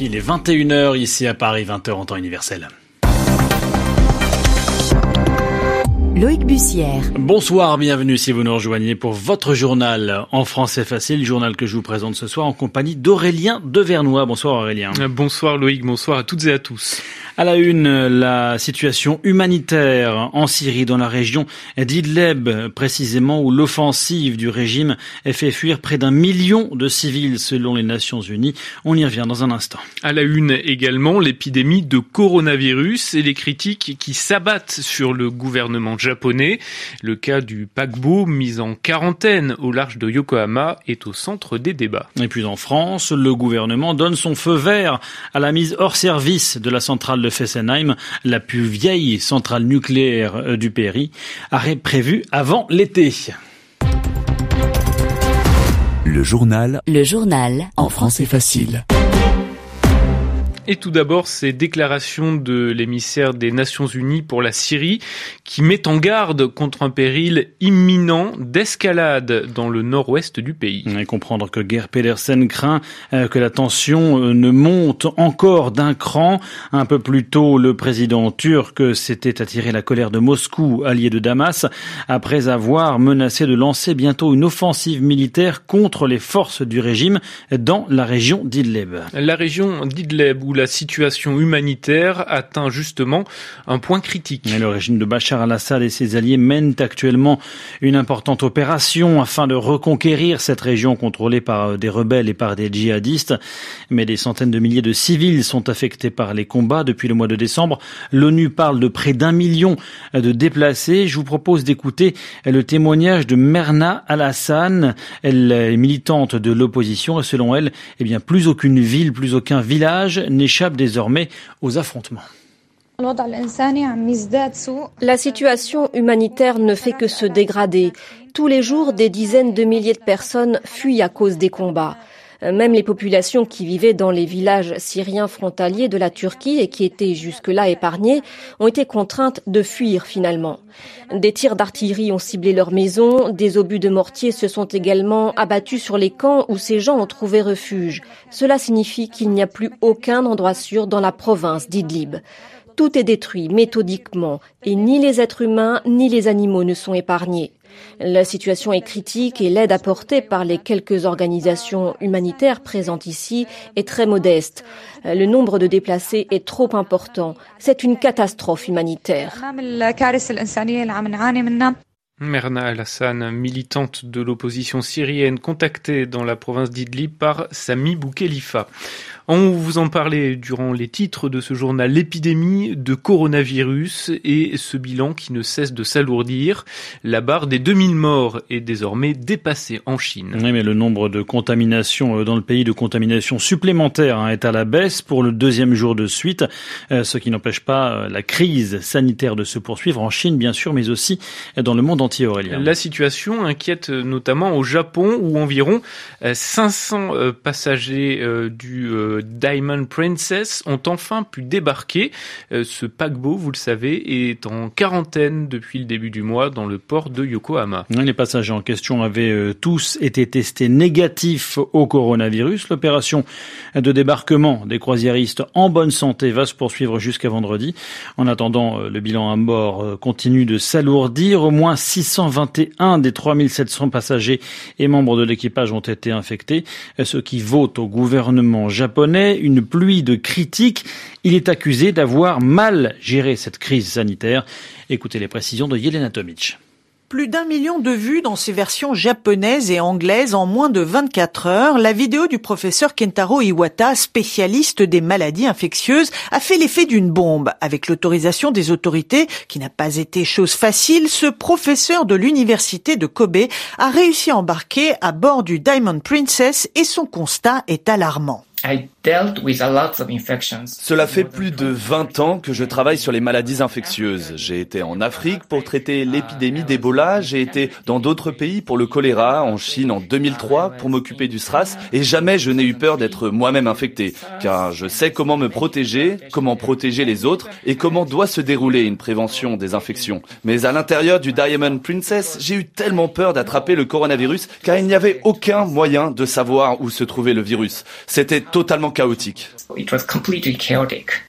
Il est 21h ici à Paris, 20h en temps universel. Loïc Bussière. Bonsoir, bienvenue si vous nous rejoignez pour votre journal en français facile, journal que je vous présente ce soir en compagnie d'Aurélien Devernois. Bonsoir Aurélien. Bonsoir Loïc, bonsoir à toutes et à tous. À la une, la situation humanitaire en Syrie, dans la région d'Idleb, précisément où l'offensive du régime a fait fuir près d'un million de civils selon les Nations Unies. On y revient dans un instant. À la une également, l'épidémie de coronavirus et les critiques qui s'abattent sur le gouvernement japonais. Le cas du paquebot mis en quarantaine au large de Yokohama est au centre des débats. Et puis en France, le gouvernement donne son feu vert à la mise hors service de la centrale de Fessenheim, la plus vieille centrale nucléaire euh, du pays, arrêt prévu avant l'été. Le journal. Le journal. En français facile. Et tout d'abord, ces déclarations de l'émissaire des Nations Unies pour la Syrie qui met en garde contre un péril imminent d'escalade dans le nord-ouest du pays. Et comprendre que Gerd Pedersen craint euh, que la tension euh, ne monte encore d'un cran. Un peu plus tôt, le président turc s'était attiré la colère de Moscou, allié de Damas, après avoir menacé de lancer bientôt une offensive militaire contre les forces du régime dans la région d'Idleb. La région d'Idleb où la situation humanitaire atteint justement un point critique. le régime de Bachar al-Assad et ses alliés mènent actuellement une importante opération afin de reconquérir cette région contrôlée par euh, des rebelles et par des djihadistes. Mais des centaines de milliers de civils sont affectés par les combats depuis le mois de décembre. L'ONU parle de près d'un million de déplacés. Je vous propose d'écouter le témoignage de Merna Al-Hassan. Elle est militante de l'opposition et selon elle, eh bien, plus aucune ville, plus aucun village n'est échappe désormais aux affrontements. La situation humanitaire ne fait que se dégrader. Tous les jours, des dizaines de milliers de personnes fuient à cause des combats. Euh, même les populations qui vivaient dans les villages syriens frontaliers de la Turquie et qui étaient jusque-là épargnées ont été contraintes de fuir finalement. Des tirs d'artillerie ont ciblé leurs maisons, des obus de mortier se sont également abattus sur les camps où ces gens ont trouvé refuge. Cela signifie qu'il n'y a plus aucun endroit sûr dans la province d'Idlib. Tout est détruit méthodiquement et ni les êtres humains ni les animaux ne sont épargnés. La situation est critique et l'aide apportée par les quelques organisations humanitaires présentes ici est très modeste. Le nombre de déplacés est trop important. C'est une catastrophe humanitaire. Merna Al-Hassan, militante de l'opposition syrienne contactée dans la province d'Idlib par Sami. On vous en parlait durant les titres de ce journal, l'épidémie de coronavirus et ce bilan qui ne cesse de s'alourdir. La barre des 2000 morts est désormais dépassée en Chine. Oui, mais le nombre de contaminations euh, dans le pays, de contaminations supplémentaires, hein, est à la baisse pour le deuxième jour de suite, euh, ce qui n'empêche pas euh, la crise sanitaire de se poursuivre en Chine, bien sûr, mais aussi dans le monde entier, Aurélien. La situation inquiète notamment au Japon, où environ 500 passagers du Diamond Princess ont enfin pu débarquer. Euh, ce paquebot, vous le savez, est en quarantaine depuis le début du mois dans le port de Yokohama. Les passagers en question avaient euh, tous été testés négatifs au coronavirus. L'opération de débarquement des croisiéristes en bonne santé va se poursuivre jusqu'à vendredi. En attendant, euh, le bilan à mort continue de s'alourdir. Au moins 621 des 3700 passagers et membres de l'équipage ont été infectés, ce qui vaut au gouvernement japonais une pluie de critiques. Il est accusé d'avoir mal géré cette crise sanitaire. Écoutez les précisions de Yelena Tomic. Plus d'un million de vues dans ses versions japonaises et anglaises en moins de 24 heures, la vidéo du professeur Kentaro Iwata, spécialiste des maladies infectieuses, a fait l'effet d'une bombe. Avec l'autorisation des autorités, qui n'a pas été chose facile, ce professeur de l'université de Kobe a réussi à embarquer à bord du Diamond Princess et son constat est alarmant. Cela fait plus de 20 ans que je travaille sur les maladies infectieuses. J'ai été en Afrique pour traiter l'épidémie d'Ebola, j'ai été dans d'autres pays pour le choléra, en Chine en 2003 pour m'occuper du SRAS, et jamais je n'ai eu peur d'être moi-même infecté, car je sais comment me protéger, comment protéger les autres, et comment doit se dérouler une prévention des infections. Mais à l'intérieur du Diamond Princess, j'ai eu tellement peur d'attraper le coronavirus, car il n'y avait aucun moyen de savoir où se trouvait le virus. C'était totalement chaotique.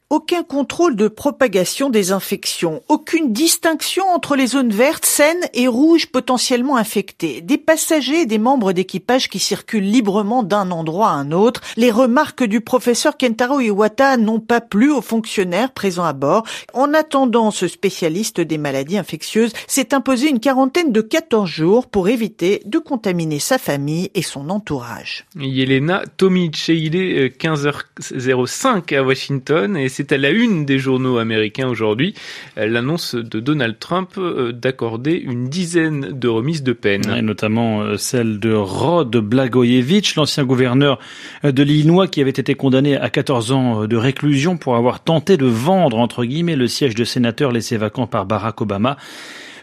Aucun contrôle de propagation des infections, aucune distinction entre les zones vertes, saines et rouges potentiellement infectées, des passagers et des membres d'équipage qui circulent librement d'un endroit à un autre. Les remarques du professeur Kentaro Iwata n'ont pas plu aux fonctionnaires présents à bord. En attendant, ce spécialiste des maladies infectieuses s'est imposé une quarantaine de 14 jours pour éviter de contaminer sa famille et son entourage. Yelena 15h05 à Washington c'est à la une des journaux américains aujourd'hui l'annonce de Donald Trump euh, d'accorder une dizaine de remises de peine. Et notamment euh, celle de Rod Blagojevich, l'ancien gouverneur euh, de l'Illinois qui avait été condamné à 14 ans de réclusion pour avoir tenté de vendre, entre guillemets, le siège de sénateur laissé vacant par Barack Obama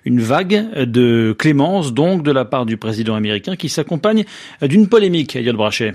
une vague de clémence donc de la part du président américain qui s'accompagne d'une polémique, Yod Brachet.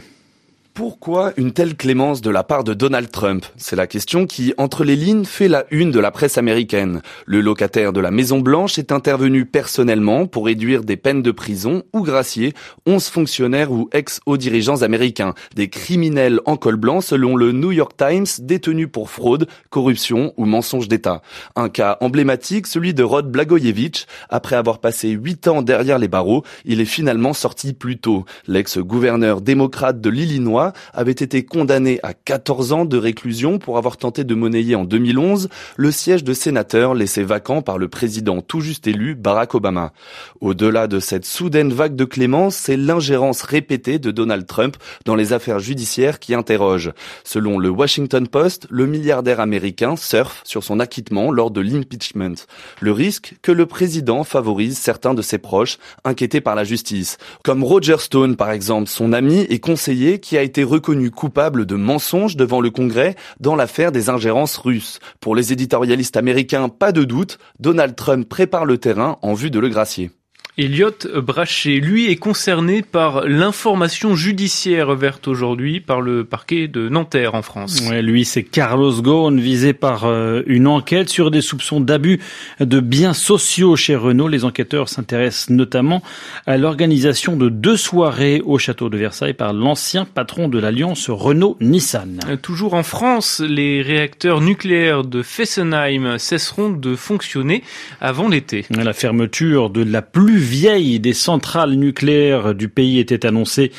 Pourquoi une telle clémence de la part de Donald Trump? C'est la question qui, entre les lignes, fait la une de la presse américaine. Le locataire de la Maison Blanche est intervenu personnellement pour réduire des peines de prison ou gracier 11 fonctionnaires ou ex-hauts dirigeants américains, des criminels en col blanc selon le New York Times détenus pour fraude, corruption ou mensonge d'État. Un cas emblématique, celui de Rod Blagojevich. Après avoir passé 8 ans derrière les barreaux, il est finalement sorti plus tôt. L'ex-gouverneur démocrate de l'Illinois avait été condamné à 14 ans de réclusion pour avoir tenté de monnayer en 2011 le siège de sénateur laissé vacant par le président tout juste élu Barack Obama. Au-delà de cette soudaine vague de clémence, c'est l'ingérence répétée de Donald Trump dans les affaires judiciaires qui interroge. Selon le Washington Post, le milliardaire américain surfe sur son acquittement lors de l'impeachment. Le risque que le président favorise certains de ses proches inquiétés par la justice, comme Roger Stone par exemple, son ami et conseiller qui a été reconnu coupable de mensonges devant le Congrès dans l'affaire des ingérences russes. Pour les éditorialistes américains, pas de doute, Donald Trump prépare le terrain en vue de le gracier. Elliot Brachet, lui, est concerné par l'information judiciaire verte aujourd'hui par le parquet de Nanterre en France. Ouais, lui, c'est Carlos Ghosn, visé par euh, une enquête sur des soupçons d'abus de biens sociaux chez Renault. Les enquêteurs s'intéressent notamment à l'organisation de deux soirées au château de Versailles par l'ancien patron de l'alliance Renault-Nissan. Euh, toujours en France, les réacteurs nucléaires de Fessenheim cesseront de fonctionner avant l'été. La fermeture de la plus vieille des centrales nucléaires du pays était annoncée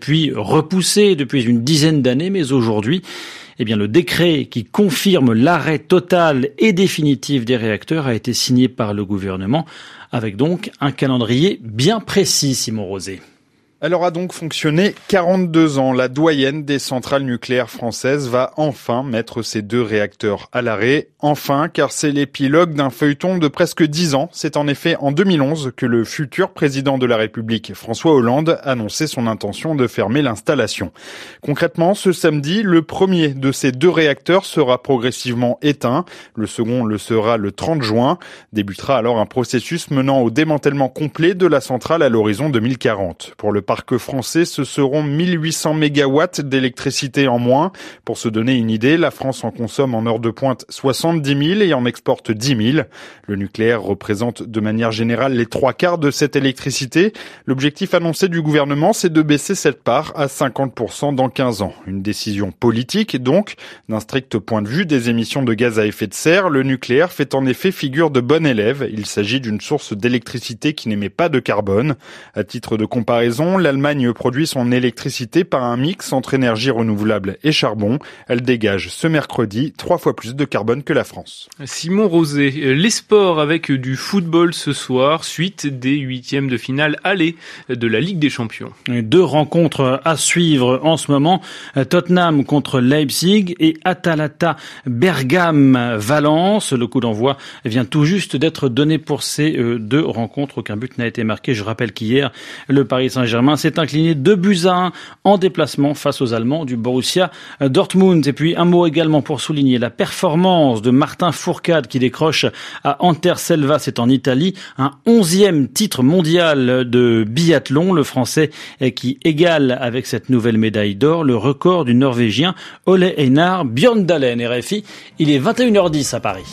puis repoussée depuis une dizaine d'années, mais aujourd'hui, eh bien, le décret qui confirme l'arrêt total et définitif des réacteurs a été signé par le gouvernement, avec donc un calendrier bien précis, Simon Rosé. Elle aura donc fonctionné 42 ans. La doyenne des centrales nucléaires françaises va enfin mettre ses deux réacteurs à l'arrêt. Enfin, car c'est l'épilogue d'un feuilleton de presque 10 ans. C'est en effet en 2011 que le futur président de la République, François Hollande, annonçait son intention de fermer l'installation. Concrètement, ce samedi, le premier de ces deux réacteurs sera progressivement éteint. Le second le sera le 30 juin. Débutera alors un processus menant au démantèlement complet de la centrale à l'horizon 2040. Pour le parc français, ce seront 1800 mégawatts d'électricité en moins. Pour se donner une idée, la France en consomme en heure de pointe 70 000 et en exporte 10 000. Le nucléaire représente de manière générale les trois quarts de cette électricité. L'objectif annoncé du gouvernement, c'est de baisser cette part à 50% dans 15 ans. Une décision politique, donc. D'un strict point de vue des émissions de gaz à effet de serre, le nucléaire fait en effet figure de bon élève. Il s'agit d'une source d'électricité qui n'émet pas de carbone. À titre de comparaison, l'Allemagne produit son électricité par un mix entre énergie renouvelable et charbon. Elle dégage ce mercredi trois fois plus de carbone que la France. Simon Rosé, les sports avec du football ce soir, suite des huitièmes de finale aller de la Ligue des Champions. Deux rencontres à suivre en ce moment. Tottenham contre Leipzig et Atalanta Bergame Valence. Le coup d'envoi vient tout juste d'être donné pour ces euh, deux rencontres. Aucun but n'a été marqué. Je rappelle qu'hier, le Paris Saint-Germain incliné 2 buts à 1 en déplacement face aux Allemands du Borussia Dortmund. Et puis un mot également pour souligner la performance de Martin Fourcade qui décroche à Anterselva, c'est en Italie, un onzième titre mondial de biathlon. Le Français qui égale avec cette nouvelle médaille d'or le record du Norvégien Ole Einar Bjørndalen. RFI, il est 21h10 à Paris.